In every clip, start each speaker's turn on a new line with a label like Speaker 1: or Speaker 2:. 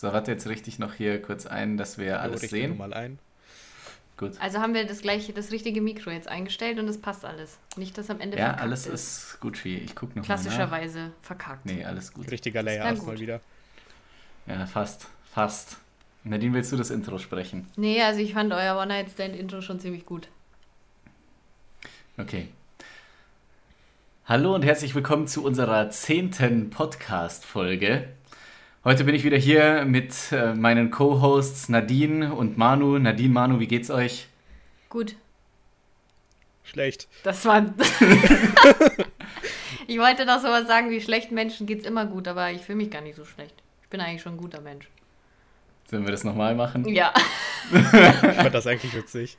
Speaker 1: So, warte, jetzt richte ich noch hier kurz ein, dass wir
Speaker 2: Jo,
Speaker 1: alles sehen.
Speaker 2: mal ein.
Speaker 1: Gut.
Speaker 3: Also haben wir das gleiche, das richtige Mikro jetzt eingestellt und es passt alles. Nicht, dass am Ende
Speaker 1: Ja, alles
Speaker 3: ist.
Speaker 1: ist Gucci. Ich gucke noch mal nach.
Speaker 3: Klassischerweise verkackt.
Speaker 1: Nee, alles gut.
Speaker 2: Richtiger Layout
Speaker 3: gut.
Speaker 2: mal wieder.
Speaker 1: Ja, fast. Fast. Nadine, willst du das Intro sprechen?
Speaker 3: Nee, also ich fand euer One-Night-Stand-Intro schon ziemlich gut.
Speaker 1: Okay. Hallo und herzlich willkommen zu unserer zehnten Podcast-Folge. Heute bin ich wieder hier mit äh, meinen Co-Hosts Nadine und Manu. Nadine, Manu, wie geht's euch?
Speaker 3: Gut.
Speaker 2: Schlecht.
Speaker 3: Das war. ich wollte noch sowas sagen wie schlechten Menschen geht's immer gut, aber ich fühle mich gar nicht so schlecht. Ich bin eigentlich schon ein guter Mensch.
Speaker 1: Sollen wir das nochmal machen?
Speaker 3: Ja.
Speaker 2: Ich fand das eigentlich witzig.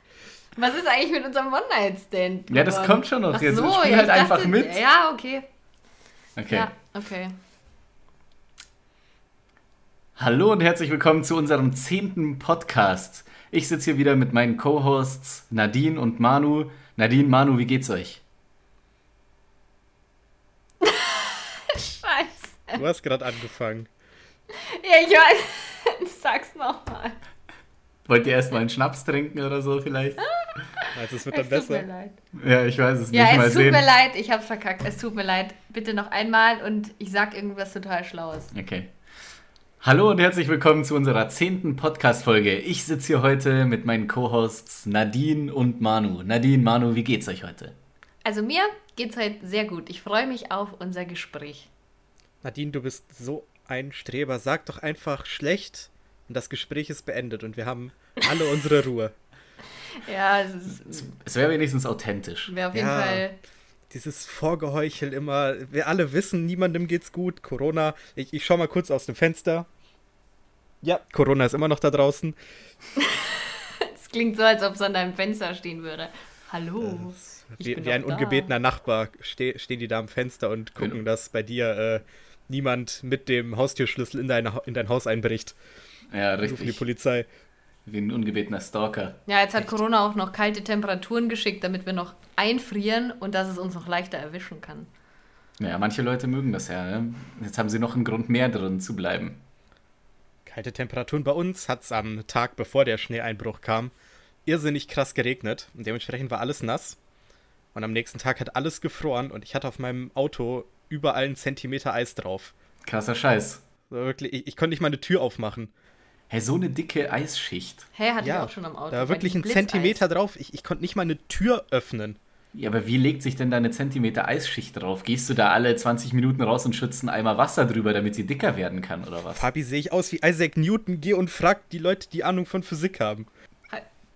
Speaker 3: Was ist eigentlich mit unserem One-Night-Stand?
Speaker 1: Ja, das kommt schon noch.
Speaker 3: Ach
Speaker 1: Jetzt
Speaker 3: so,
Speaker 1: spiel
Speaker 3: ja,
Speaker 1: halt
Speaker 3: ich
Speaker 1: einfach
Speaker 3: dachte,
Speaker 1: mit.
Speaker 3: Ja, okay.
Speaker 1: Okay.
Speaker 3: Ja, okay.
Speaker 1: Hallo und herzlich willkommen zu unserem zehnten Podcast. Ich sitze hier wieder mit meinen Co-Hosts Nadine und Manu. Nadine, Manu, wie geht's euch?
Speaker 3: Scheiße.
Speaker 2: Du hast gerade angefangen.
Speaker 3: Ja, ich weiß. Sag's nochmal.
Speaker 1: Wollt ihr erstmal einen Schnaps trinken oder so vielleicht?
Speaker 2: Also es wird dann
Speaker 3: Es tut mir
Speaker 2: besser.
Speaker 3: leid.
Speaker 1: Ja, ich weiß es
Speaker 3: Ja,
Speaker 1: nicht. Mal
Speaker 3: es tut
Speaker 1: sehen.
Speaker 3: mir leid. Ich hab's verkackt. Es tut mir leid. Bitte noch einmal und ich sag irgendwas total Schlaues.
Speaker 1: Okay. Hallo und herzlich willkommen zu unserer zehnten Podcast-Folge. Ich sitze hier heute mit meinen Co-Hosts Nadine und Manu. Nadine, Manu, wie geht's euch heute?
Speaker 3: Also mir geht's heute sehr gut. Ich freue mich auf unser Gespräch.
Speaker 2: Nadine, du bist so ein Streber. Sag doch einfach schlecht und das Gespräch ist beendet und wir haben alle unsere Ruhe.
Speaker 3: Ja, es ist-
Speaker 1: Es wäre wenigstens authentisch.
Speaker 3: wäre auf jeden
Speaker 2: Ja.
Speaker 3: Fall.
Speaker 2: Dieses Vorgeheuchel immer. Wir alle wissen, niemandem geht's gut. Corona. Ich, ich schau mal kurz aus dem Fenster. Ja, Corona ist immer noch da draußen.
Speaker 3: Es klingt so, als ob es an deinem Fenster stehen würde. Hallo. Ich
Speaker 2: Wie,
Speaker 3: bin
Speaker 2: wie ein
Speaker 3: da.
Speaker 2: ungebetener Nachbar ste stehen die da am Fenster und gucken,
Speaker 1: Genau.
Speaker 2: dass bei dir äh, niemand mit dem Haustürschlüssel in, deine, Ha- in dein Haus einbricht.
Speaker 1: Ja,
Speaker 2: Rufen die
Speaker 1: richtig.
Speaker 2: Polizei.
Speaker 1: Wie ein ungebetener Stalker.
Speaker 3: Ja, jetzt hat Corona auch noch kalte Temperaturen geschickt, damit wir noch einfrieren und dass es uns noch leichter erwischen kann.
Speaker 1: Ja, manche Leute mögen das ja. Ne? Jetzt haben sie noch einen Grund mehr drin zu bleiben.
Speaker 2: Kalte Temperaturen bei uns hat es am Tag, bevor der Schneeeinbruch kam, irrsinnig krass geregnet. Und dementsprechend war alles nass. Und am nächsten Tag hat alles gefroren und ich hatte auf meinem Auto überall einen Zentimeter Eis drauf.
Speaker 1: Krasser Scheiß.
Speaker 2: So wirklich, ich, ich konnte nicht mal eine Tür aufmachen.
Speaker 1: Hey, so eine dicke Eisschicht.
Speaker 3: Hä, hatte
Speaker 2: ja,
Speaker 3: ich auch schon am Auto.
Speaker 2: da war wirklich ein. Zentimeter drauf. Ich, ich konnte nicht mal eine Tür öffnen.
Speaker 1: Ja, aber wie legt sich denn da eine Zentimeter Eisschicht drauf? Gehst du da alle 20 Minuten raus und schützt einen Eimer Wasser drüber, damit sie dicker werden kann, oder was?
Speaker 2: Fabi, sehe ich aus wie Isaac Newton? Geh und frag die Leute, die Ahnung von Physik haben.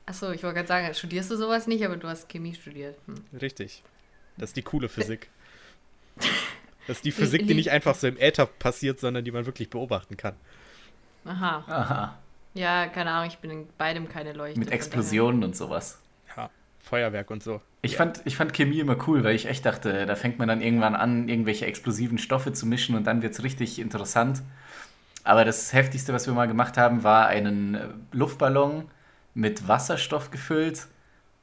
Speaker 3: Achso, ich wollte gerade sagen, studierst du sowas nicht, aber du hast Chemie studiert. Hm.
Speaker 2: Richtig. Das ist die coole Physik. Das ist die Physik, die nicht einfach so im Äther passiert, sondern die man wirklich beobachten kann.
Speaker 3: Aha.
Speaker 1: Aha.
Speaker 3: Ja, keine Ahnung, ich bin in beidem keine Leuchte.
Speaker 1: Mit Explosionen und sowas.
Speaker 2: Ja, Feuerwerk und so.
Speaker 1: Ich, fand, ich fand Chemie immer cool, weil ich echt dachte, da fängt man dann irgendwann an, irgendwelche explosiven Stoffe zu mischen und dann wird es richtig interessant. Aber das Heftigste, was wir mal gemacht haben, war einen äh, Luftballon mit Wasserstoff gefüllt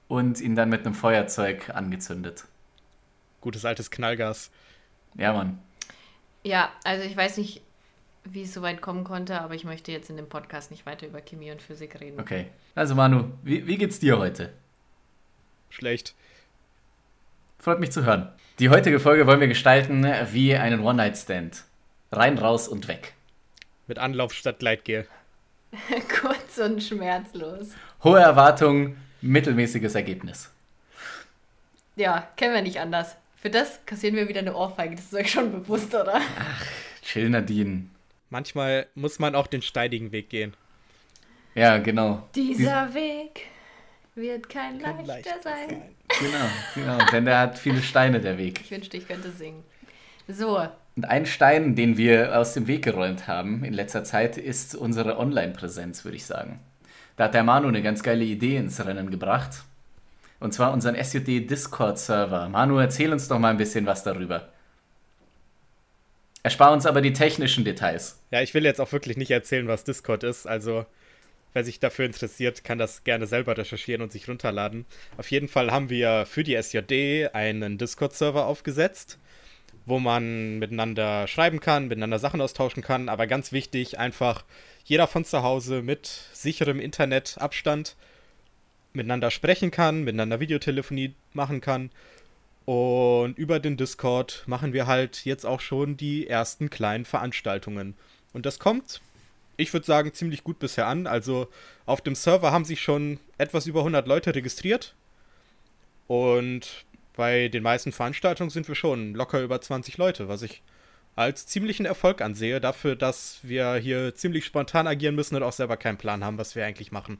Speaker 1: und ihn dann mit einem Feuerzeug angezündet.
Speaker 2: Gutes altes Knallgas.
Speaker 1: Ja, Mann.
Speaker 3: Ja, also ich weiß nicht, wie es so weit kommen konnte, aber ich möchte jetzt in dem Podcast nicht weiter über Chemie und Physik reden.
Speaker 1: Okay. Also Manu, wie, wie geht's dir heute?
Speaker 2: Schlecht.
Speaker 1: Freut mich zu hören. Die heutige Folge wollen wir gestalten wie einen One-Night-Stand. Rein, raus und weg.
Speaker 2: Mit Anlauf statt Gleitgel.
Speaker 3: Kurz und schmerzlos.
Speaker 1: Hohe Erwartungen, mittelmäßiges Ergebnis.
Speaker 3: Ja, kennen wir nicht anders. Für das kassieren wir wieder eine Ohrfeige, das ist euch schon bewusst, oder?
Speaker 1: Chill, Nadine.
Speaker 2: Manchmal muss man auch den steinigen Weg gehen.
Speaker 1: Ja, genau.
Speaker 3: Dieser Weg wird kein leichter
Speaker 2: leichter
Speaker 3: sein.
Speaker 2: sein.
Speaker 1: Genau, genau. Denn der hat viele Steine, der Weg.
Speaker 3: Ich wünschte, ich könnte singen. So,
Speaker 1: Und ein Stein, den wir aus dem Weg geräumt haben in letzter Zeit, ist unsere Online-Präsenz, würde ich sagen. Da hat der Manu eine ganz geile Idee ins Rennen gebracht. Und zwar unseren SUD Discord-Server. Manu, erzähl uns doch mal ein bisschen was darüber. Erspar uns aber die technischen Details.
Speaker 2: Ja, ich will jetzt auch wirklich nicht erzählen, was Discord ist. Also, wer sich dafür interessiert, kann das gerne selber recherchieren und sich runterladen. Auf jeden Fall haben wir für die SJD einen Discord-Server aufgesetzt. wo man miteinander schreiben kann, miteinander Sachen austauschen kann, aber ganz wichtig, einfach jeder von zu Hause mit sicherem Internetabstand miteinander sprechen kann, miteinander Videotelefonie machen kann. Und über den Discord machen wir halt jetzt auch schon die ersten kleinen Veranstaltungen. Und das kommt, ich würde sagen, ziemlich gut bisher an. Also auf dem Server haben sich schon etwas über 100 Leute registriert. Und bei den meisten Veranstaltungen sind wir schon locker über 20 Leute, was ich als ziemlichen Erfolg ansehe, dafür, dass wir hier ziemlich spontan agieren müssen und auch selber keinen Plan haben, was wir eigentlich machen.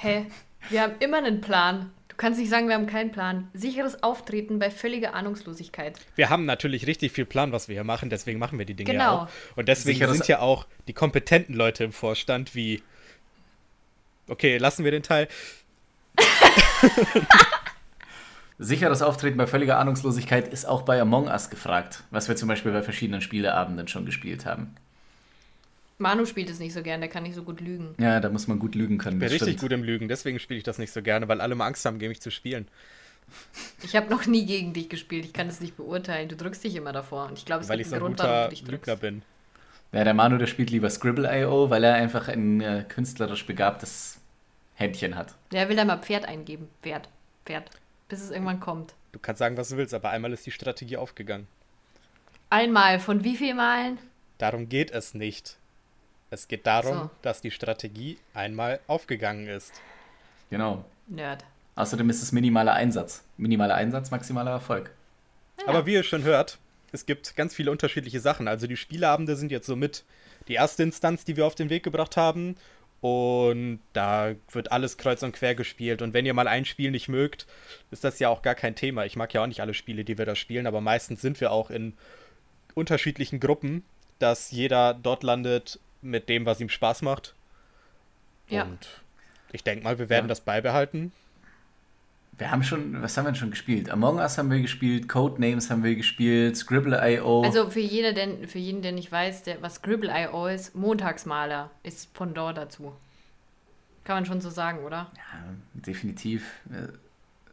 Speaker 3: Hä? Wir haben immer einen Plan. Du kannst nicht sagen, wir haben keinen Plan. Sicheres Auftreten bei völliger Ahnungslosigkeit.
Speaker 2: Wir haben natürlich richtig viel Plan, was wir hier machen, deswegen machen wir die Dinge
Speaker 3: Genau.
Speaker 2: ja auch. Und deswegen
Speaker 1: Sicheres-
Speaker 2: sind ja auch die kompetenten Leute im Vorstand wie. Okay, lassen wir den Teil.
Speaker 1: Sicheres Auftreten bei völliger Ahnungslosigkeit ist auch bei Among Us gefragt, was wir zum Beispiel bei verschiedenen Spieleabenden schon gespielt haben.
Speaker 3: Manu spielt es nicht so gern, der kann nicht so gut lügen.
Speaker 1: Ja, da muss man gut lügen können.
Speaker 2: Ich bin richtig
Speaker 1: stimmt.
Speaker 2: gut im Lügen, deswegen spiele ich das nicht so gerne, weil alle mal Angst haben, gegen mich zu spielen.
Speaker 3: Ich habe noch nie gegen dich gespielt, ich kann es nicht beurteilen. Du drückst dich immer davor. Und ich glaube, es
Speaker 2: weil ich
Speaker 3: gibt
Speaker 2: so ein
Speaker 3: einen Grund, warum du dich
Speaker 2: Lügner bin.
Speaker 1: Ja, der Manu, der spielt lieber Scribble.io, weil er einfach ein äh, künstlerisch begabtes Händchen hat.
Speaker 3: Ja, er will da mal Pferd eingeben. Pferd. Pferd. Bis es irgendwann kommt.
Speaker 2: Du kannst sagen, was du willst, aber einmal ist die Strategie aufgegangen.
Speaker 3: Einmal. Von wie viel Malen?
Speaker 2: Darum geht es nicht. Es geht darum,
Speaker 3: So.
Speaker 2: dass die Strategie einmal aufgegangen ist.
Speaker 1: Genau.
Speaker 3: Nerd.
Speaker 1: Außerdem ist es minimaler Einsatz. Minimaler Einsatz, maximaler Erfolg.
Speaker 2: Aber wie ihr schon hört, es gibt ganz viele unterschiedliche Sachen. Also die Spieleabende sind jetzt somit die erste Instanz, die wir auf den Weg gebracht haben. Und da wird alles kreuz und quer gespielt. Und wenn ihr mal ein Spiel nicht mögt, ist das ja auch gar kein Thema. Ich mag ja auch nicht alle Spiele, die wir da spielen, aber meistens sind wir auch in unterschiedlichen Gruppen, dass jeder dort landet mit dem, was ihm Spaß macht.
Speaker 3: Ja.
Speaker 2: Und ich denke mal, wir werden
Speaker 1: Ja.
Speaker 2: das beibehalten.
Speaker 1: Wir haben schon, was haben wir denn schon gespielt? Among Us haben wir gespielt, Codenames haben wir gespielt, Scribble.io.
Speaker 3: Also für, jeder, der, für jeden, der nicht weiß, der, was Scribble.io ist, Montagsmaler ist Pendant dazu. Kann man schon so sagen, oder?
Speaker 1: Ja, definitiv.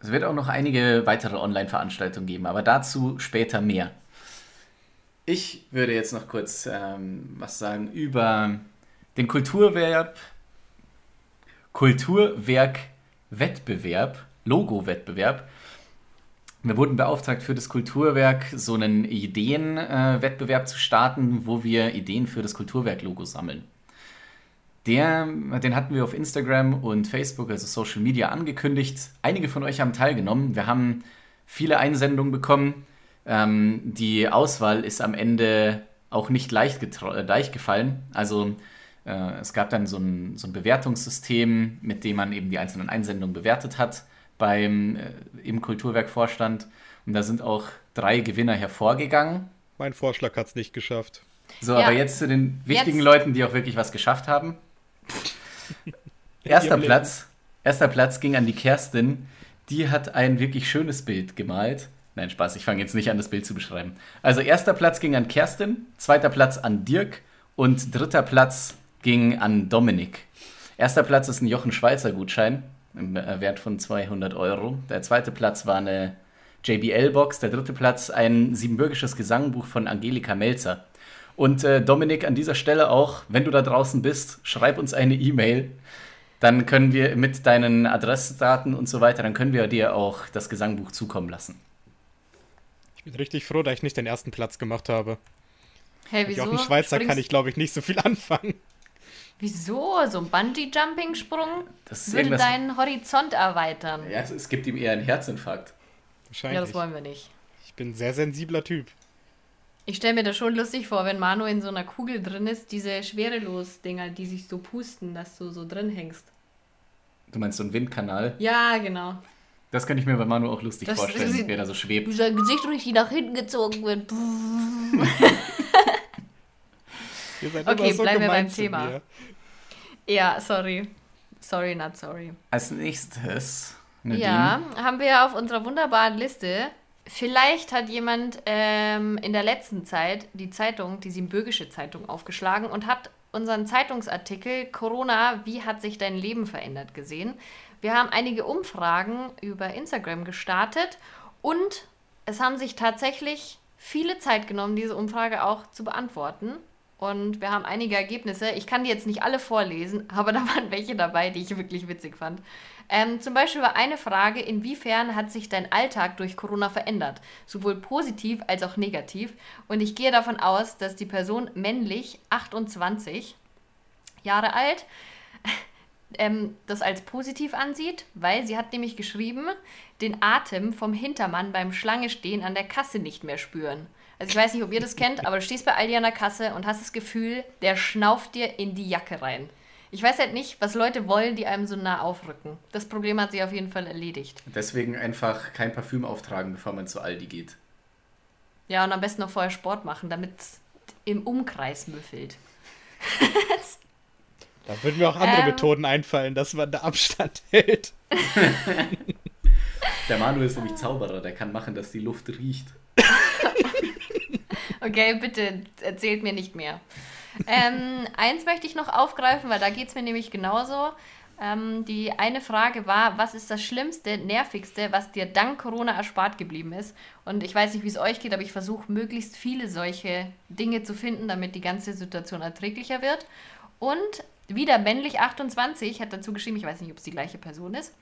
Speaker 1: Es wird auch noch einige weitere Online-Veranstaltungen geben, aber dazu später mehr. Ich würde jetzt noch kurz ähm, was sagen über den Kulturwerk, Kulturwerk-Wettbewerb, Logo-Wettbewerb. Wir wurden beauftragt, für das Kulturwerk so einen Ideenwettbewerb zu starten, wo wir Ideen für das Kulturwerk-Logo sammeln. Der, den hatten wir auf Instagram und Facebook, also Social Media, angekündigt. Einige von euch haben teilgenommen. Wir haben viele Einsendungen bekommen. Ähm, die Auswahl ist am Ende auch nicht leicht, äh, leicht gefallen. Also äh, es gab dann so ein, so ein Bewertungssystem, mit dem man eben die einzelnen Einsendungen bewertet hat beim, äh, im Kulturwerkvorstand. Und da sind auch drei Gewinner hervorgegangen.
Speaker 2: Mein Vorschlag hat es nicht geschafft.
Speaker 1: So,
Speaker 3: Ja.
Speaker 1: aber jetzt zu den wichtigen
Speaker 3: Jetzt-
Speaker 1: Leuten, die auch wirklich was geschafft haben. Erster. Platz, erster Platz ging an die Kerstin. Die hat ein wirklich schönes Bild gemalt. Nein, Spaß, ich fange jetzt nicht an, das Bild zu beschreiben. Also erster Platz ging an Kerstin, zweiter Platz an Dirk und dritter Platz ging an Dominik. Erster Platz ist ein Jochen Schweizer Gutschein im äh, Wert von 200 Euro. Der zweite Platz war eine JBL-Box. Der dritte Platz ein siebenbürgisches Gesangbuch von Angelika Melzer. Und äh, Dominik, an dieser Stelle auch, wenn du da draußen bist, schreib uns eine E-Mail. Dann können wir mit deinen Adressdaten und so weiter, dann können wir dir auch das Gesangbuch zukommen lassen.
Speaker 2: Ich bin richtig froh, dass ich nicht den ersten Platz gemacht habe.
Speaker 3: Hey, wieso?
Speaker 2: Jochen Schweizer kann
Speaker 3: Springst-
Speaker 2: ich, glaube ich, nicht so viel anfangen.
Speaker 3: Wieso? So ein Bungee-Jumping-Sprung würde
Speaker 1: irgendwas-
Speaker 3: deinen Horizont erweitern.
Speaker 1: Ja, es, es gibt ihm eher einen Herzinfarkt.
Speaker 2: Wahrscheinlich.
Speaker 3: Ja, das wollen wir nicht.
Speaker 2: ich bin ein sehr sensibler Typ.
Speaker 3: Ich stelle mir das schon lustig vor, wenn Manu in so einer Kugel drin ist, diese Schwerelos-Dinger, die sich so pusten, dass du so drin hängst.
Speaker 1: Du meinst so einen Windkanal?
Speaker 3: Ja, genau.
Speaker 1: Das könnte ich mir bei Manu auch lustig
Speaker 3: Das-
Speaker 1: vorstellen,
Speaker 3: das-
Speaker 1: wer da so schwebt.
Speaker 3: Wie sein Gesicht richtig nach hinten gezogen wird. Okay,
Speaker 2: so
Speaker 3: bleiben wir beim Thema.
Speaker 2: mir.
Speaker 3: Ja, sorry. Sorry, not sorry.
Speaker 1: Als nächstes, Nadine.
Speaker 3: Ja, haben wir auf unserer wunderbaren Liste. Vielleicht hat jemand ähm, in der letzten Zeit die Zeitung, die Siebenbürgische Zeitung, aufgeschlagen und hat unseren Zeitungsartikel Corona, wie hat sich dein Leben verändert gesehen. Wir haben einige Umfragen über Instagram gestartet und es haben sich tatsächlich viele Zeit genommen, diese Umfrage auch zu beantworten. Und wir haben einige Ergebnisse. Ich kann die jetzt nicht alle vorlesen, aber da waren welche dabei, die ich wirklich witzig fand. Ähm, zum Beispiel war eine Frage, inwiefern hat sich dein Alltag durch Corona verändert? Sowohl positiv als auch negativ. Und ich gehe davon aus, dass die Person männlich 28 Jahre alt ähm, das als positiv ansieht, weil sie hat nämlich geschrieben, den Atem vom Hintermann beim Schlange stehen an der Kasse nicht mehr spüren. Also ich weiß nicht, ob ihr das kennt, aber du stehst bei Aldi an der Kasse und hast das Gefühl, der schnauft dir in die Jacke rein. Ich weiß halt nicht, was Leute wollen, die einem so nah aufrücken. Das Problem hat sich auf jeden Fall erledigt.
Speaker 1: Deswegen einfach kein Parfüm auftragen, bevor man zu Aldi geht.
Speaker 3: Ja, und am besten noch vorher Sport machen, damit es im Umkreis müffelt.
Speaker 2: Da würden mir auch andere ähm, Methoden einfallen, dass man da Abstand hält.
Speaker 1: der Manu ist nämlich Zauberer, der kann machen, dass die Luft riecht.
Speaker 3: okay, bitte erzählt mir nicht mehr. Ähm, eins möchte ich noch aufgreifen, weil da geht es mir nämlich genauso. Ähm, die eine Frage war, was ist das Schlimmste, Nervigste, was dir dank Corona erspart geblieben ist? Und ich weiß nicht, wie es euch geht, aber ich versuche möglichst viele solche Dinge zu finden, damit die ganze Situation erträglicher wird. Und wieder männlich 28 hat dazu geschrieben, ich weiß nicht, ob es die gleiche Person ist.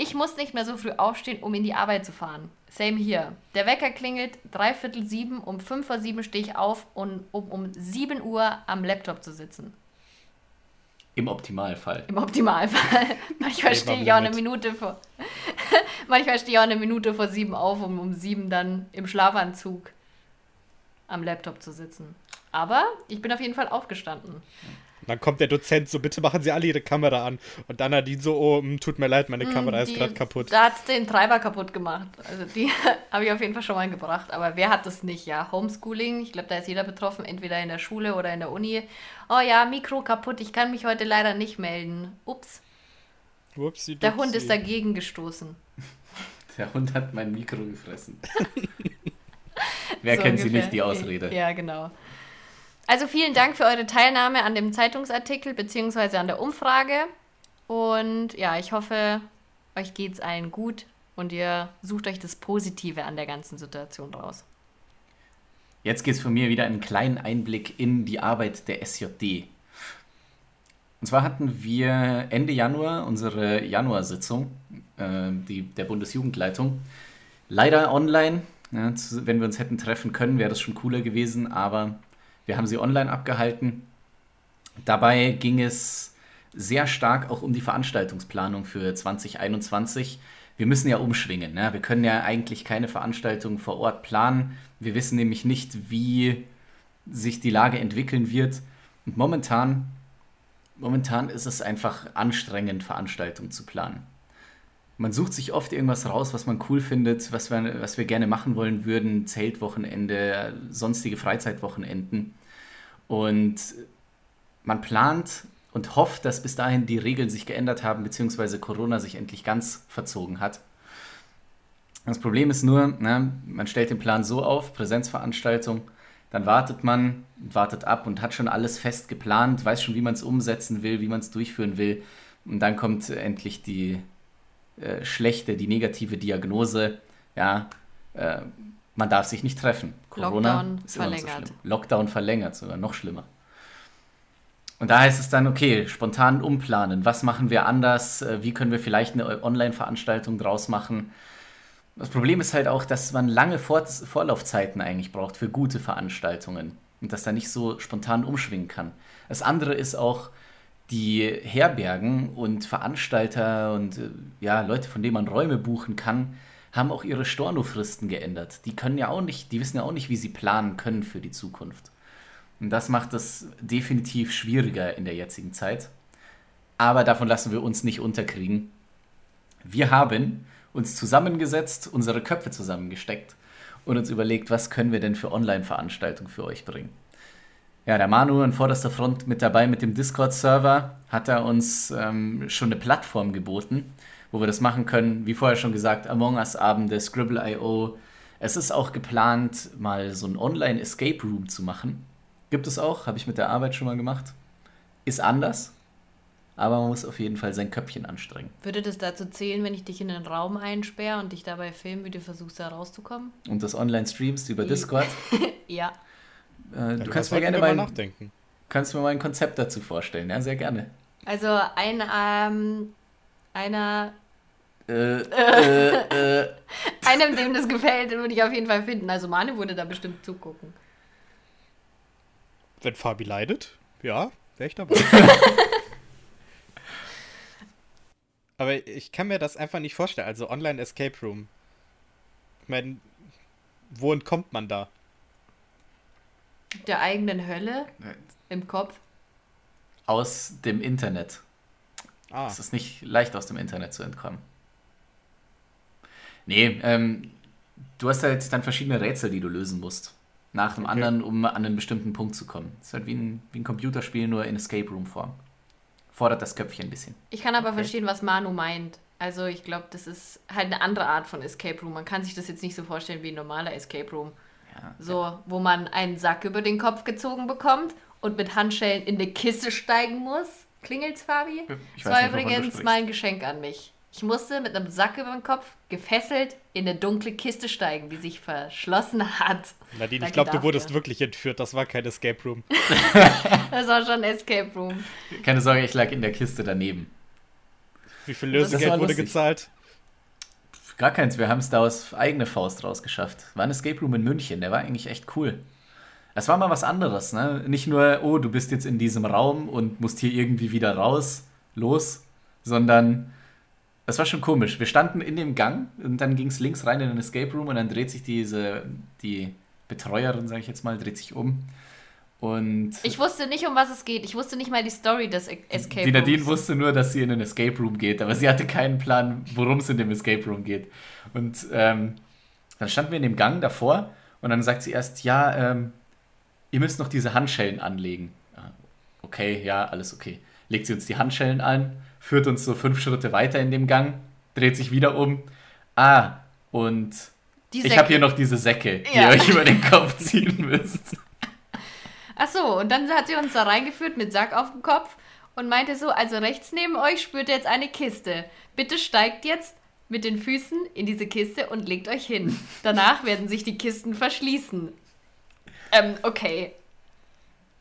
Speaker 3: Ich muss nicht mehr so früh aufstehen, um in die Arbeit zu fahren. Same hier. Der Wecker klingelt dreiviertel sieben, um fünf vor sieben stehe ich auf, und, um um sieben Uhr am Laptop zu sitzen.
Speaker 1: Im Optimalfall.
Speaker 3: Im Optimalfall. Manchmal stehe ich auch eine Minute vor. Manchmal stehe ich auch eine Minute vor sieben auf, um um sieben dann im Schlafanzug am Laptop zu sitzen. Aber ich bin auf jeden Fall aufgestanden
Speaker 2: dann kommt der Dozent so, bitte machen Sie alle Ihre Kamera an. Und dann hat die so, oh, hm, tut mir leid, meine hm, Kamera die, ist gerade kaputt.
Speaker 3: Da hat es den Treiber kaputt gemacht. Also die habe ich auf jeden Fall schon mal gebracht. Aber wer hat das nicht? Ja, Homeschooling, ich glaube, da ist jeder betroffen, entweder in der Schule oder in der Uni. Oh ja, Mikro kaputt, ich kann mich heute leider nicht melden. Ups. Upsi, der Hund ist dagegen gestoßen.
Speaker 1: Der Hund hat mein Mikro gefressen. wer so kennt ungefähr. sie nicht, die Ausrede?
Speaker 3: Ja, genau. Also vielen Dank für eure Teilnahme an dem Zeitungsartikel bzw. an der Umfrage. Und ja, ich hoffe, euch geht es allen gut und ihr sucht euch das Positive an der ganzen Situation raus.
Speaker 1: Jetzt geht es von mir wieder einen kleinen Einblick in die Arbeit der SJD. Und zwar hatten wir Ende Januar unsere Januarsitzung äh, der Bundesjugendleitung. Leider online. Ja, wenn wir uns hätten treffen können, wäre das schon cooler gewesen, aber wir haben sie online abgehalten. Dabei ging es sehr stark auch um die Veranstaltungsplanung für 2021. Wir müssen ja umschwingen. Ne? Wir können ja eigentlich keine Veranstaltung vor Ort planen. Wir wissen nämlich nicht, wie sich die Lage entwickeln wird. Und momentan, momentan ist es einfach anstrengend, Veranstaltungen zu planen. Man sucht sich oft irgendwas raus, was man cool findet, was wir, was wir gerne machen wollen würden. Zeltwochenende, sonstige Freizeitwochenenden. Und man plant und hofft, dass bis dahin die Regeln sich geändert haben, beziehungsweise Corona sich endlich ganz verzogen hat. Das Problem ist nur, ne, man stellt den Plan so auf, Präsenzveranstaltung, dann wartet man, wartet ab und hat schon alles fest geplant, weiß schon, wie man es umsetzen will, wie man es durchführen will. Und dann kommt endlich die äh, schlechte, die negative Diagnose, ja, äh, man darf sich nicht treffen. Corona Lockdown ist verlängert. So Lockdown verlängert, sogar noch schlimmer. Und da heißt es dann, okay, spontan umplanen. Was machen wir anders? Äh, wie können wir vielleicht eine Online-Veranstaltung draus machen? Das Problem ist halt auch, dass man lange Vor Vorlaufzeiten eigentlich braucht für gute Veranstaltungen und dass da nicht so spontan umschwingen kann. Das andere ist auch, die Herbergen und Veranstalter und äh, ja, Leute, von denen man Räume buchen kann, haben auch ihre Stornofristen geändert. Die können ja auch nicht, die wissen ja auch nicht, wie sie planen können für die Zukunft. Und das macht es definitiv schwieriger in der jetzigen Zeit. Aber davon lassen wir uns nicht unterkriegen. Wir haben uns zusammengesetzt, unsere Köpfe zusammengesteckt und uns überlegt, was können wir denn für Online-Veranstaltungen für euch bringen. Ja, der Manu an vorderster Front mit dabei mit dem Discord-Server hat er uns ähm, schon eine Plattform geboten, wo wir das machen können. Wie vorher schon gesagt, Among Us-Abende, Scribble.io. Es ist auch geplant, mal so ein Online-Escape Room zu machen. Gibt es auch, habe ich mit der Arbeit schon mal gemacht. Ist anders, aber man muss auf jeden Fall sein Köpfchen anstrengen.
Speaker 3: Würde das dazu zählen, wenn ich dich in einen Raum einsperre und dich dabei filme, wie du versuchst, da rauszukommen?
Speaker 1: Und das online streamst über Discord.
Speaker 3: Ja.
Speaker 1: Äh, du kannst mir
Speaker 2: sollten
Speaker 1: gerne mal,
Speaker 2: nachdenken.
Speaker 1: kannst mir mal ein Konzept dazu vorstellen. Ja, sehr gerne.
Speaker 3: Also ein, ähm, einer,
Speaker 1: Äh, äh, äh.
Speaker 3: einem, dem das gefällt, würde ich auf jeden Fall finden. Also Manu würde da bestimmt zugucken.
Speaker 2: Wenn Fabi leidet, ja, wäre ich dabei. Aber ich kann mir das einfach nicht vorstellen. Also Online Escape Room. Ich meine, wo entkommt man da?
Speaker 3: Der eigenen Hölle im Kopf.
Speaker 1: Aus dem Internet.
Speaker 2: Ah,
Speaker 1: Es ist nicht leicht aus dem Internet zu entkommen. Nee, ähm, du hast halt dann verschiedene Rätsel, die du lösen musst. Nach dem
Speaker 2: Okay.
Speaker 1: anderen, um an einen bestimmten Punkt zu kommen. Es ist halt wie ein, wie ein Computerspiel, nur in Escape Room Form. Fordert das Köpfchen ein bisschen.
Speaker 3: Ich kann aber
Speaker 2: Okay.
Speaker 3: verstehen, was Manu meint. Also ich glaube, das ist halt eine andere Art von Escape Room. Man kann sich das jetzt nicht so vorstellen wie ein normaler Escape Room.
Speaker 1: Ja.
Speaker 3: So, wo man einen Sack über den Kopf gezogen bekommt und mit Handschellen in eine Kiste steigen muss. Klingelt's, Fabi?
Speaker 1: Ich
Speaker 3: Das war
Speaker 1: nicht,
Speaker 3: übrigens
Speaker 1: sprichst.
Speaker 3: mein Geschenk an mich. Ich musste mit einem Sack über den Kopf gefesselt in eine dunkle Kiste steigen, die sich verschlossen hat.
Speaker 2: Nadine, ich
Speaker 3: Danke
Speaker 2: glaube, du wurdest wirklich entführt. Das war kein Escape Room.
Speaker 3: Das war schon Escape Room.
Speaker 1: Keine Sorge, ich lag in der Kiste daneben.
Speaker 2: Wie viel Lösegeld wurde gezahlt?
Speaker 1: Gar keins, wir haben es da aus eigene Faust rausgeschafft. War ein Escape Room in München, der war eigentlich echt cool. Es war mal was anderes, ne? Nicht nur, oh, du bist jetzt in diesem Raum und musst hier irgendwie wieder raus, los, sondern es war schon komisch. Wir standen in dem Gang und dann ging es links rein in den Escape Room und dann dreht sich diese, die Betreuerin, sage ich jetzt mal, dreht sich um. Und
Speaker 3: Ich wusste nicht, um was es geht. Ich wusste nicht mal die Story des E- Escape
Speaker 1: die Nadine
Speaker 3: Rooms.
Speaker 1: wusste nur, dass sie in den Escape Room geht, aber sie hatte keinen Plan, worum es in dem Escape Room geht. Und ähm, dann standen wir in dem Gang davor und dann sagt sie erst, ja, ähm, ihr müsst noch diese Handschellen anlegen. Okay, ja, alles okay. Legt sie uns die Handschellen an, führt uns so fünf Schritte weiter in dem Gang, dreht sich wieder um. Ah, und ich habe hier noch diese Säcke, die
Speaker 3: Ja.
Speaker 1: ihr euch über den Kopf ziehen müsst.
Speaker 3: Ach so, und dann hat sie uns da reingeführt mit Sack auf dem Kopf und meinte so, also rechts neben euch spürt ihr jetzt eine Kiste. Bitte steigt jetzt mit den Füßen in diese Kiste und legt euch hin. Danach werden sich die Kisten verschließen. Ähm, okay.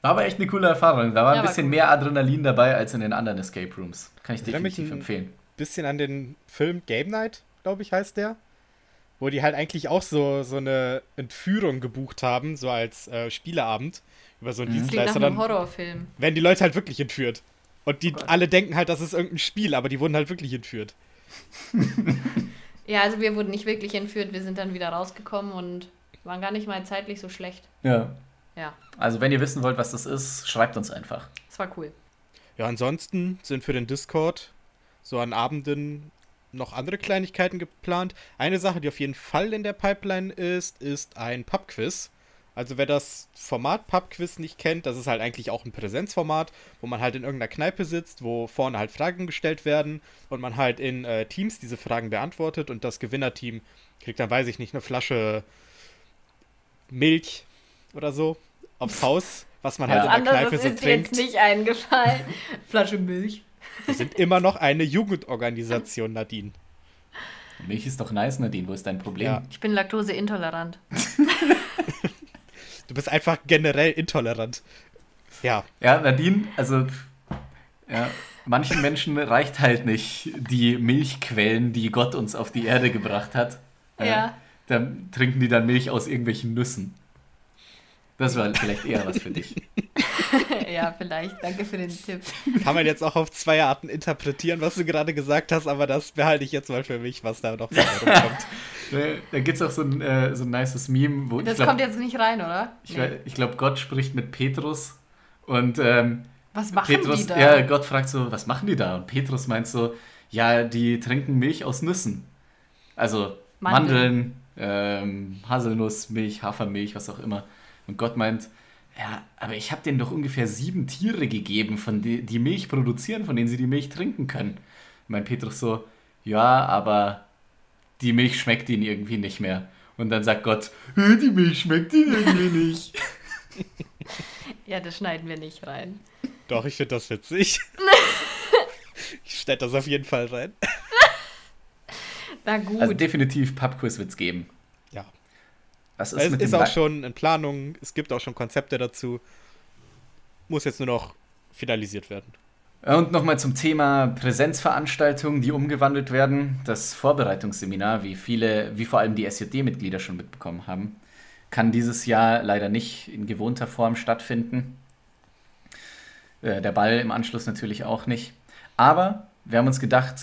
Speaker 1: War aber echt eine coole Erfahrung. Da war
Speaker 3: Ja,
Speaker 1: ein
Speaker 3: war
Speaker 1: bisschen
Speaker 3: cool.
Speaker 1: mehr Adrenalin dabei als in den anderen Escape Rooms. Kann ich definitiv
Speaker 2: ein-
Speaker 1: empfehlen.
Speaker 2: Bisschen an den Film Game Night, glaube ich, heißt der. Wo die halt eigentlich auch so, so eine Entführung gebucht haben, so als äh, Spieleabend über so einen
Speaker 3: Klingt nach
Speaker 2: Dienstleister.
Speaker 3: einem
Speaker 2: Dann
Speaker 3: Horrorfilm.
Speaker 2: werden die Leute halt wirklich entführt. Und die
Speaker 3: Oh
Speaker 2: alle denken halt, das ist irgendein Spiel, aber die wurden halt wirklich entführt.
Speaker 3: Ja, also wir wurden nicht wirklich entführt. Wir sind dann wieder rausgekommen und waren gar nicht mal zeitlich so schlecht.
Speaker 1: Ja.
Speaker 3: Ja,
Speaker 1: Also, wenn ihr wissen wollt, was das ist, schreibt uns einfach.
Speaker 3: es war cool.
Speaker 2: Ja, ansonsten sind für den Discord so an Abenden noch andere Kleinigkeiten geplant. Eine Sache, die auf jeden Fall in der Pipeline ist, ist ein Pubquiz. Also wer das Format Pubquiz nicht kennt, das ist halt eigentlich auch ein Präsenzformat, wo man halt in irgendeiner Kneipe sitzt, wo vorne halt Fragen gestellt werden und man halt in äh, Teams diese Fragen beantwortet und das Gewinnerteam kriegt dann, weiß ich nicht, eine Flasche Milch oder so aufs Haus, was man halt
Speaker 1: Ja.
Speaker 2: in der Kneipe
Speaker 3: Anderes
Speaker 2: so
Speaker 3: ist
Speaker 2: trinkt.
Speaker 3: jetzt nicht eingefallen. Flasche Milch.
Speaker 2: Wir sind immer noch eine Jugendorganisation, Nadine.
Speaker 1: Milch ist doch nice, Nadine. Wo ist dein Problem?
Speaker 2: Ja.
Speaker 3: Ich bin laktoseintolerant.
Speaker 2: Du bist einfach generell intolerant. Ja,
Speaker 1: Ja, Nadine, also. Ja, manchen Menschen reicht halt nicht die Milchquellen, die Gott uns auf die Erde gebracht hat.
Speaker 3: Ja.
Speaker 1: Dann trinken die dann Milch aus irgendwelchen Nüssen. Das war vielleicht eher was für dich.
Speaker 3: ja, vielleicht. Danke für den Tipp.
Speaker 2: kann man jetzt auch auf zwei Arten interpretieren, was du gerade gesagt hast, aber das behalte ich jetzt mal für mich, was da noch rumkommt.
Speaker 1: Da gibt es auch so ein, äh, so ein nices Meme, wo
Speaker 3: Das
Speaker 1: ich glaube,
Speaker 3: kommt jetzt nicht rein, oder?
Speaker 1: ich,
Speaker 3: Nee.
Speaker 1: ich glaub, Gott spricht mit Petrus und ähm,
Speaker 3: Was machen
Speaker 1: Petrus,
Speaker 3: die da?
Speaker 1: ja, Gott fragt so, was machen die da? Und Petrus meint so, ja, die trinken Milch aus Nüssen. Also
Speaker 3: Mandeln.
Speaker 1: Mandeln, ähm, Haselnussmilch, Hafermilch, was auch immer. Und Gott meint, ja, aber ich habe denen doch ungefähr sieben Tiere gegeben, von die, die Milch produzieren, von denen sie die Milch trinken können. Meint Petrus so, ja, aber die Milch schmeckt ihnen irgendwie nicht mehr. Und dann sagt Gott, "Äh, die Milch schmeckt ihnen irgendwie nicht.
Speaker 3: Ja, das schneiden wir nicht rein.
Speaker 2: Doch, ich finde das witzig. Ich stelle das auf jeden Fall rein.
Speaker 3: Na gut.
Speaker 1: Also definitiv Pubquiz wird es geben. Was ist
Speaker 2: Es ist auch
Speaker 1: Ba-
Speaker 2: schon in Planung, es gibt auch schon Konzepte dazu. Muss jetzt nur noch finalisiert werden.
Speaker 1: Und nochmal zum Thema Präsenzveranstaltungen, die umgewandelt werden. Das Vorbereitungsseminar, wie viele, wie vor allem die SJD-Mitglieder schon mitbekommen haben, kann dieses Jahr leider nicht in gewohnter Form stattfinden. Äh, Der Ball im Anschluss natürlich auch nicht. Aber wir haben uns gedacht,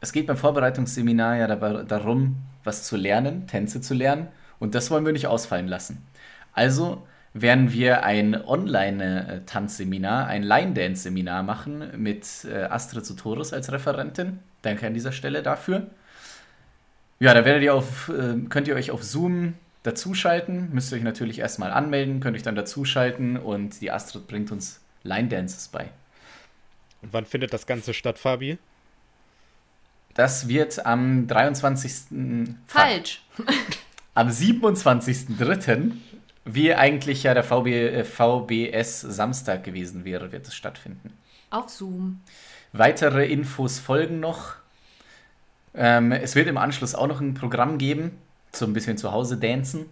Speaker 1: es geht beim Vorbereitungsseminar ja darum, was zu lernen, Tänze zu lernen. Und das wollen wir nicht ausfallen lassen. Also werden wir ein Online-Tanzseminar, ein Line-Dance-Seminar machen mit äh, Astrid Sotoris als Referentin. Danke an dieser Stelle dafür. Ja, da werdet ihr auf, äh, könnt ihr euch auf Zoom dazuschalten. Müsst ihr euch natürlich erstmal anmelden, könnt euch dann dazuschalten und die Astrid bringt uns Line-Dances bei.
Speaker 2: Und wann findet das Ganze statt, Fabi?
Speaker 1: Das wird am 23.
Speaker 3: Falsch.
Speaker 1: Am 27.03., wie eigentlich ja der VB, äh, VBS Samstag gewesen wäre, wird es stattfinden.
Speaker 3: Auf Zoom.
Speaker 1: Weitere Infos folgen noch. Ähm, es wird im Anschluss auch noch ein Programm geben, so ein bisschen zu Hause dancen.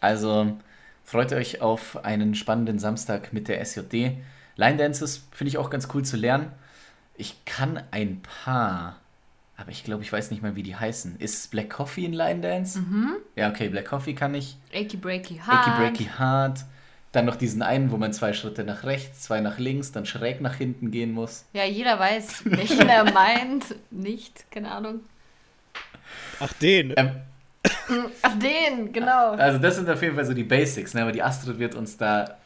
Speaker 1: Also freut euch auf einen spannenden Samstag mit der SJD. Line Dances finde ich auch ganz cool zu lernen. Ich kann ein paar, aber ich glaube, ich weiß nicht mal, wie die heißen. Ist Black Coffee ein Line Dance? Ja, okay, Black Coffee kann ich.
Speaker 3: Achy Breaky Hard.
Speaker 1: Icky Breaky Hard. Dann noch diesen einen, wo man zwei Schritte nach rechts, zwei nach links, dann schräg nach hinten gehen muss.
Speaker 3: Ja, jeder weiß, welchen er meint. Nicht, keine Ahnung.
Speaker 2: Ach, den.
Speaker 1: Ähm,
Speaker 3: Ach, den, genau.
Speaker 1: Also das sind auf jeden Fall so die Basics, ne? aber die Astrid wird uns da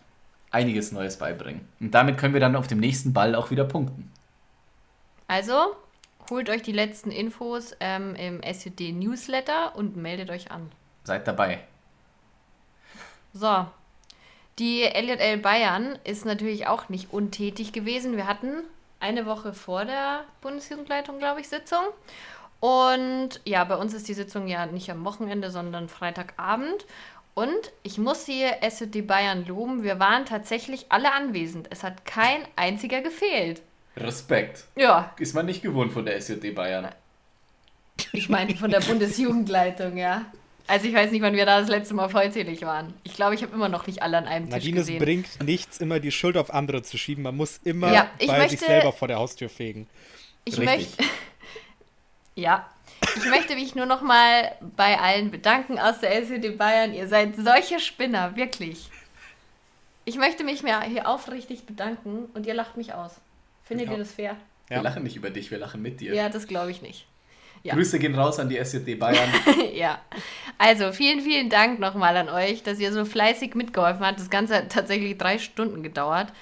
Speaker 1: einiges Neues beibringen. Und damit können wir dann auf dem nächsten Ball auch wieder punkten.
Speaker 3: Also, holt euch die letzten Infos ähm, im SUD Newsletter und meldet euch an.
Speaker 1: Seid dabei.
Speaker 3: So. Die LJL Bayern ist natürlich auch nicht untätig gewesen. Wir hatten eine Woche vor der Bundesjugendleitung, glaube ich, Sitzung. Und ja, bei uns ist die Sitzung ja nicht am Wochenende, sondern Freitagabend. Und ich muss hier SUD Bayern loben. Wir waren tatsächlich alle anwesend. Es hat kein einziger gefehlt.
Speaker 1: Respekt.
Speaker 3: Ja,
Speaker 1: Ist man nicht gewohnt von der SJD Bayern.
Speaker 3: ich meine von der Bundesjugendleitung, ja. Also ich weiß nicht, wann wir da das letzte Mal vollzählig waren. Ich glaube, ich habe immer noch nicht alle an einem Tisch
Speaker 2: Nadine, es
Speaker 3: gesehen.
Speaker 2: bringt nichts, immer die Schuld auf andere zu schieben. Man muss immer
Speaker 3: Ja, ich
Speaker 2: bei sich
Speaker 3: möchte-
Speaker 2: selber vor der Haustür fegen.
Speaker 3: Ich
Speaker 1: Richtig.
Speaker 3: möchte. ja. Ich möchte mich nur noch mal bei allen bedanken aus der SED Bayern. Ihr seid solche Spinner, wirklich. Ich möchte mich mir hier aufrichtig bedanken und ihr lacht mich aus. Findet
Speaker 2: Ja.
Speaker 3: ihr das fair?
Speaker 1: Wir
Speaker 2: Ja.
Speaker 1: lachen nicht über dich, wir lachen mit dir.
Speaker 3: Ja, das glaube ich nicht. Ja.
Speaker 1: Grüße gehen raus an die SJD Bayern.
Speaker 3: ja. Also, vielen, vielen Dank nochmal an euch, dass ihr so fleißig mitgeholfen habt. Das Ganze hat tatsächlich drei Stunden gedauert.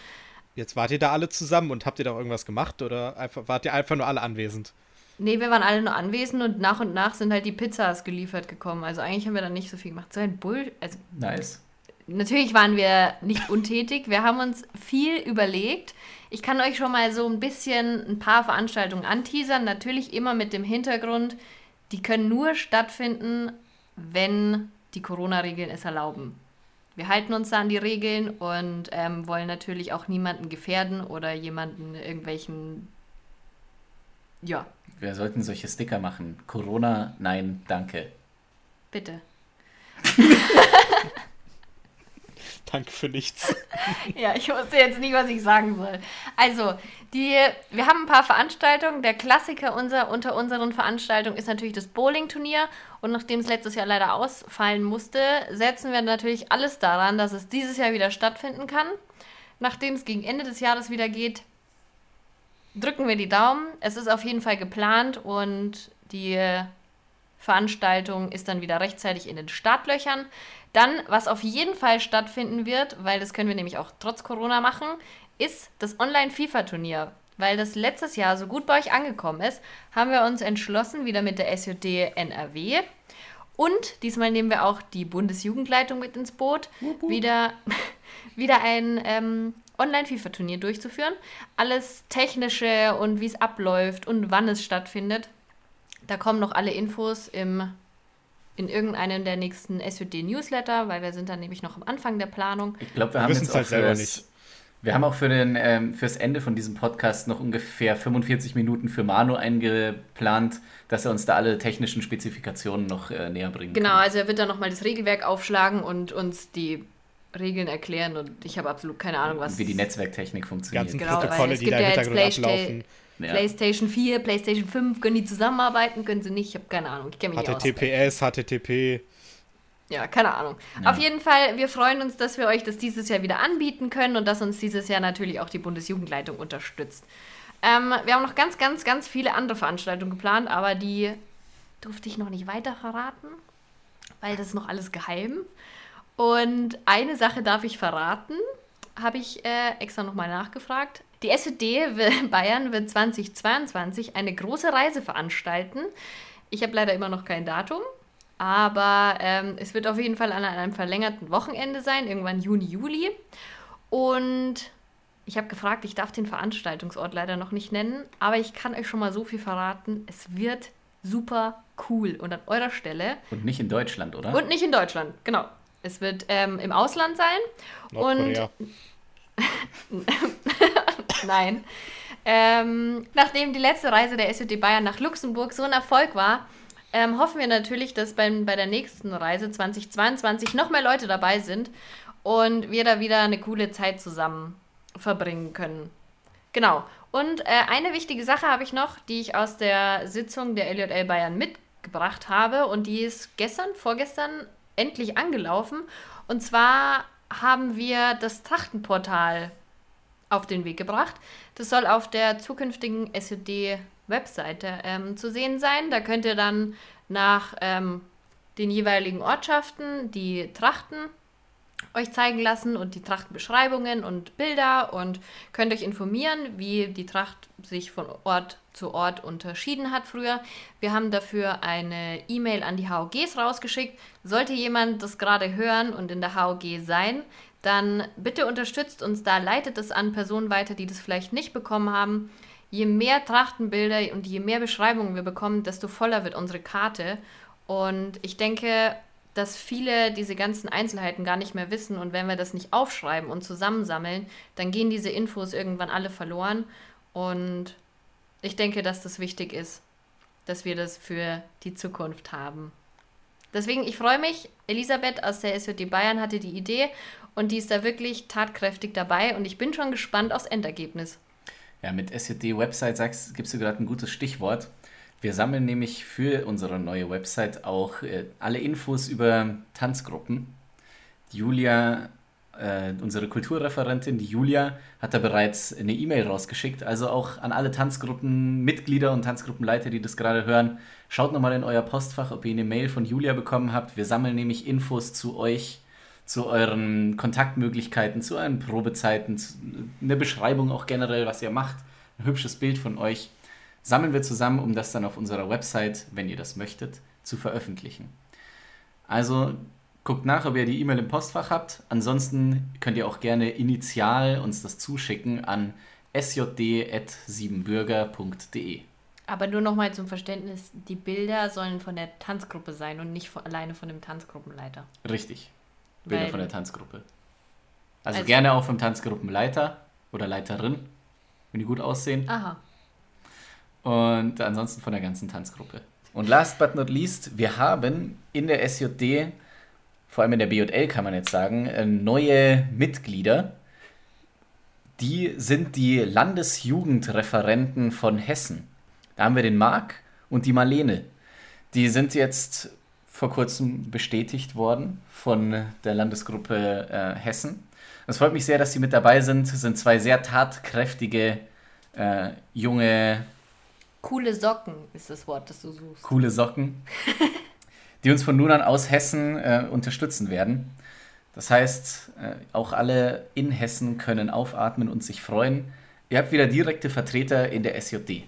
Speaker 2: Jetzt wart ihr da alle zusammen und habt ihr da irgendwas gemacht oder einfach, wart ihr einfach nur alle anwesend?
Speaker 3: Nee, wir waren alle nur anwesend und nach und nach sind halt die Pizzas geliefert gekommen. Also eigentlich haben wir da nicht so viel gemacht. So ein Bull. Also
Speaker 1: nice.
Speaker 3: natürlich waren wir nicht untätig. Wir haben uns viel überlegt. Ich kann euch schon mal so ein bisschen ein paar Veranstaltungen anteasern. Natürlich immer mit dem Hintergrund, die können nur stattfinden, wenn die Corona-Regeln es erlauben. Wir halten uns da an die Regeln und ähm, wollen natürlich auch niemanden gefährden oder jemanden irgendwelchen. Ja,
Speaker 1: Wir sollten solche Sticker machen. Corona, nein, danke.
Speaker 3: bitte.
Speaker 2: Danke für nichts.
Speaker 3: Ja, ich wusste jetzt nicht, was ich sagen soll. Also, die, wir haben ein paar Veranstaltungen. Der Klassiker unser, unter unseren Veranstaltungen ist natürlich das Bowling-Turnier. Und nachdem es letztes Jahr leider ausfallen musste, setzen wir natürlich alles daran, dass es dieses Jahr wieder stattfinden kann. Nachdem es gegen Ende des Jahres wieder geht, drücken wir die Daumen. Es ist auf jeden Fall geplant und die Veranstaltung ist dann wieder rechtzeitig in den Startlöchern. Dann, was auf jeden Fall stattfinden wird, weil das können wir nämlich auch trotz Corona machen, ist das Online-FIFA-Turnier. Weil das letztes Jahr so gut bei euch angekommen ist, haben wir uns entschlossen, wieder mit der SJD NRW. Und diesmal nehmen wir auch die Bundesjugendleitung mit ins Boot, wieder, wieder ein ähm, Online-FIFA-Turnier durchzuführen. Alles Technische und wie es abläuft und wann es stattfindet. Da kommen noch alle Infos im, in irgendeinem der nächsten SJD-Newsletter, weil wir sind dann nämlich noch am Anfang der Planung.
Speaker 1: Ich glaube, wir
Speaker 2: Wir
Speaker 1: haben jetzt auch
Speaker 2: halt
Speaker 1: für
Speaker 2: selber
Speaker 1: das,
Speaker 2: nicht.
Speaker 1: Wir haben auch für den, ähm, fürs Ende von diesem Podcast noch ungefähr 45 Minuten für Manu eingeplant, dass er uns da alle technischen Spezifikationen noch äh, näher bringen
Speaker 3: Genau,
Speaker 1: kann.
Speaker 3: also er wird dann nochmal das Regelwerk aufschlagen und uns die Regeln erklären und ich habe absolut keine Ahnung, was
Speaker 1: Wie die Netzwerktechnik funktioniert.
Speaker 2: ganzen
Speaker 3: Genau, weil
Speaker 2: Protokolle,
Speaker 3: es
Speaker 2: die
Speaker 3: gibt
Speaker 2: da im
Speaker 3: jetzt
Speaker 2: Hintergrund ablaufen.
Speaker 1: Ja.
Speaker 3: PlayStation 4, PlayStation 5, können die zusammenarbeiten, können sie nicht, ich habe keine Ahnung, ich kenne mich nicht aus.
Speaker 2: HTTPS, HTTP.
Speaker 3: Ja, keine Ahnung.
Speaker 1: Ja.
Speaker 3: Auf jeden Fall, wir freuen uns, dass wir euch das dieses Jahr wieder anbieten können und dass uns dieses Jahr natürlich auch die Bundesjugendleitung unterstützt. Ähm, wir haben noch ganz, ganz, ganz viele andere Veranstaltungen geplant, aber die durfte ich noch nicht weiter verraten, weil das ist noch alles geheim. Und eine Sache darf ich verraten, habe ich äh, extra nochmal nachgefragt. Die SED wi- Bayern wird 2022 eine große Reise veranstalten. Ich habe leider immer noch kein Datum, aber ähm, es wird auf jeden Fall an einem verlängerten Wochenende sein, irgendwann Juni, Juli. Und ich habe gefragt, ich darf den Veranstaltungsort leider noch nicht nennen, aber ich kann euch schon mal so viel verraten. Es wird super cool. Und an eurer Stelle
Speaker 1: Und nicht in Deutschland, oder?
Speaker 3: und nicht in Deutschland, genau. Es wird ähm, im Ausland sein.
Speaker 2: Nordkorea.
Speaker 3: Nein. Ähm, nachdem die letzte Reise der SUD Bayern nach Luxemburg so ein Erfolg war, ähm, hoffen wir natürlich, dass beim, bei der nächsten Reise 2022 noch mehr Leute dabei sind und wir da wieder eine coole Zeit zusammen verbringen können. Genau. Und äh, eine wichtige Sache habe ich noch, die ich aus der Sitzung der LJL Bayern mitgebracht habe und die ist gestern, vorgestern endlich angelaufen. Und zwar haben wir das Trachtenportal auf den Weg gebracht. Das soll auf der zukünftigen SED-Webseite ähm, zu sehen sein. Da könnt ihr dann nach ähm, den jeweiligen Ortschaften die Trachten euch zeigen lassen und die Trachtenbeschreibungen und Bilder und könnt euch informieren, wie die Tracht sich von Ort zu Ort unterschieden hat früher. Wir haben dafür eine E-Mail an die HOGs rausgeschickt. Sollte jemand das gerade hören und in der HOG sein, dann bitte unterstützt uns da, leitet es an Personen weiter, die das vielleicht nicht bekommen haben. Je mehr Trachtenbilder und je mehr Beschreibungen wir bekommen, desto voller wird unsere Karte. Und ich denke, dass viele diese ganzen Einzelheiten gar nicht mehr wissen. Und wenn wir das nicht aufschreiben und zusammensammeln, dann gehen diese Infos irgendwann alle verloren. Und ich denke, dass das wichtig ist, dass wir das für die Zukunft haben. Deswegen, ich freue mich. Elisabeth aus der SJD Bayern hatte die Idee und die ist da wirklich tatkräftig dabei und ich bin schon gespannt aufs Endergebnis.
Speaker 1: Ja, mit SJD-Website sagst, gibst du gerade ein gutes Stichwort. Wir sammeln nämlich für unsere neue Website auch äh, alle Infos über Tanzgruppen. Julia, äh, unsere Kulturreferentin, die Julia, hat da bereits eine E-Mail rausgeschickt. Also auch an alle Tanzgruppenmitglieder und Tanzgruppenleiter, die das gerade hören, schaut nochmal in euer Postfach, ob ihr eine Mail von Julia bekommen habt. Wir sammeln nämlich Infos zu euch, zu euren Kontaktmöglichkeiten, zu euren Probezeiten, eine Beschreibung auch generell, was ihr macht, ein hübsches Bild von euch sammeln wir zusammen, um das dann auf unserer Website, wenn ihr das möchtet, zu veröffentlichen. Also guckt nach, ob ihr die E-Mail im Postfach habt. Ansonsten könnt ihr auch gerne initial uns das zuschicken an sjd.siebenbürger.de.
Speaker 3: Aber nur nochmal zum Verständnis, die Bilder sollen von der Tanzgruppe sein und nicht von, alleine von dem Tanzgruppenleiter.
Speaker 1: Richtig. Bilder
Speaker 3: Weil-
Speaker 1: von der Tanzgruppe. Also,
Speaker 3: Also-
Speaker 1: gerne auch vom Tanzgruppenleiter oder Leiterin, wenn die gut aussehen.
Speaker 3: Aha.
Speaker 1: Und ansonsten von der ganzen Tanzgruppe. Und last but not least, wir haben in der SJD, vor allem in der BJL kann man jetzt sagen, äh, neue Mitglieder. Die sind die Landesjugendreferenten von Hessen. Da haben wir den Marc und die Marlene. Die sind jetzt vor kurzem bestätigt worden von der Landesgruppe äh, Hessen. Es freut mich sehr, dass sie mit dabei sind. Es sind zwei sehr tatkräftige äh, junge
Speaker 3: Coole Socken ist das Wort, das du suchst.
Speaker 1: coole Socken, die uns von nun an aus Hessen äh, unterstützen werden. Das heißt, äh, auch alle in Hessen können aufatmen und sich freuen. Ihr habt wieder direkte Vertreter in der SJD.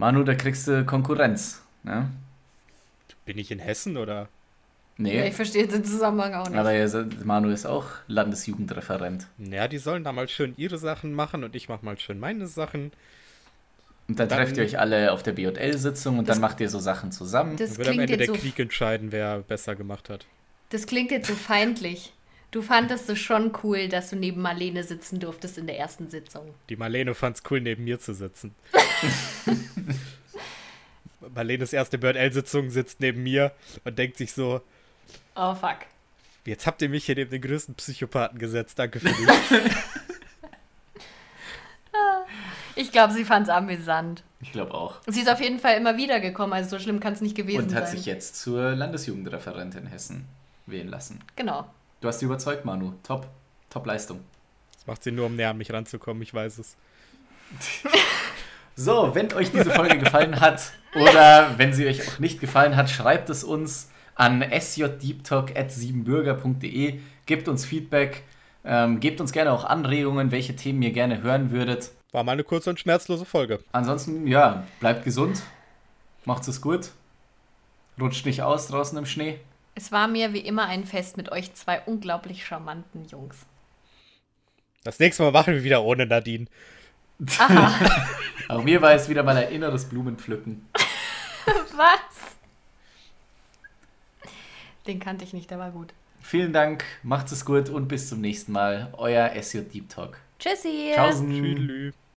Speaker 1: Manu, da kriegst du Konkurrenz. Ne?
Speaker 2: Bin ich in Hessen oder?
Speaker 1: Nee,
Speaker 3: Ja, ich verstehe den Zusammenhang auch nicht.
Speaker 1: aber seid- Manu ist auch Landesjugendreferent.
Speaker 2: Naja, die sollen da mal schön ihre Sachen machen und ich mach mal schön meine Sachen.
Speaker 1: Und dann,
Speaker 2: Dann-
Speaker 1: trefft ihr euch alle auf der BJL-Sitzung und
Speaker 3: Das-
Speaker 1: dann macht ihr so Sachen zusammen.
Speaker 3: das
Speaker 2: Dann wird am Ende der
Speaker 3: so
Speaker 2: Krieg entscheiden, wer besser gemacht hat.
Speaker 3: Das klingt jetzt so feindlich. Du fandest es schon cool, dass du neben Marlene sitzen durftest in der ersten Sitzung.
Speaker 2: Die Marlene fand es cool, neben mir zu sitzen. Marlenes erste Bird-L-Sitzung sitzt neben mir und denkt sich so,
Speaker 3: Oh fuck.
Speaker 2: jetzt habt ihr mich hier neben den größten Psychopathen gesetzt, danke für die.
Speaker 3: Ich glaube, sie fand es amüsant.
Speaker 1: Ich glaube auch.
Speaker 3: Sie ist auf jeden Fall immer wieder gekommen, also so schlimm kann es nicht gewesen
Speaker 1: Und hat
Speaker 3: sein.
Speaker 1: sich jetzt zur Landesjugendreferentin Hessen wählen lassen.
Speaker 3: Genau.
Speaker 1: Du hast sie überzeugt, Manu. Top. Top Leistung.
Speaker 2: Das macht sie nur, um näher an mich ranzukommen, ich weiß es.
Speaker 1: So, wenn euch diese Folge gefallen hat oder wenn sie euch auch nicht gefallen hat, schreibt es uns an sjdeeptalk.siebenbürger.de. Gebt uns Feedback. Ähm, gebt uns gerne auch Anregungen, welche Themen ihr gerne hören würdet.
Speaker 2: War mal eine kurze und schmerzlose Folge.
Speaker 1: Ansonsten, ja, bleibt gesund. Macht's es gut. Rutscht nicht aus draußen im Schnee.
Speaker 3: Es war mir wie immer ein Fest mit euch zwei unglaublich charmanten Jungs.
Speaker 2: Das nächste Mal machen wir wieder ohne Nadine.
Speaker 3: Aha.
Speaker 1: Auch mir war es wieder mal ein inneres Blumenpflücken.
Speaker 3: Was? Den kannte ich nicht, der war gut.
Speaker 1: Vielen Dank, macht's es gut und bis zum nächsten Mal. Euer SJ Deep Talk.
Speaker 3: Tschüssi.
Speaker 1: Tschaußen.
Speaker 2: Tschüss.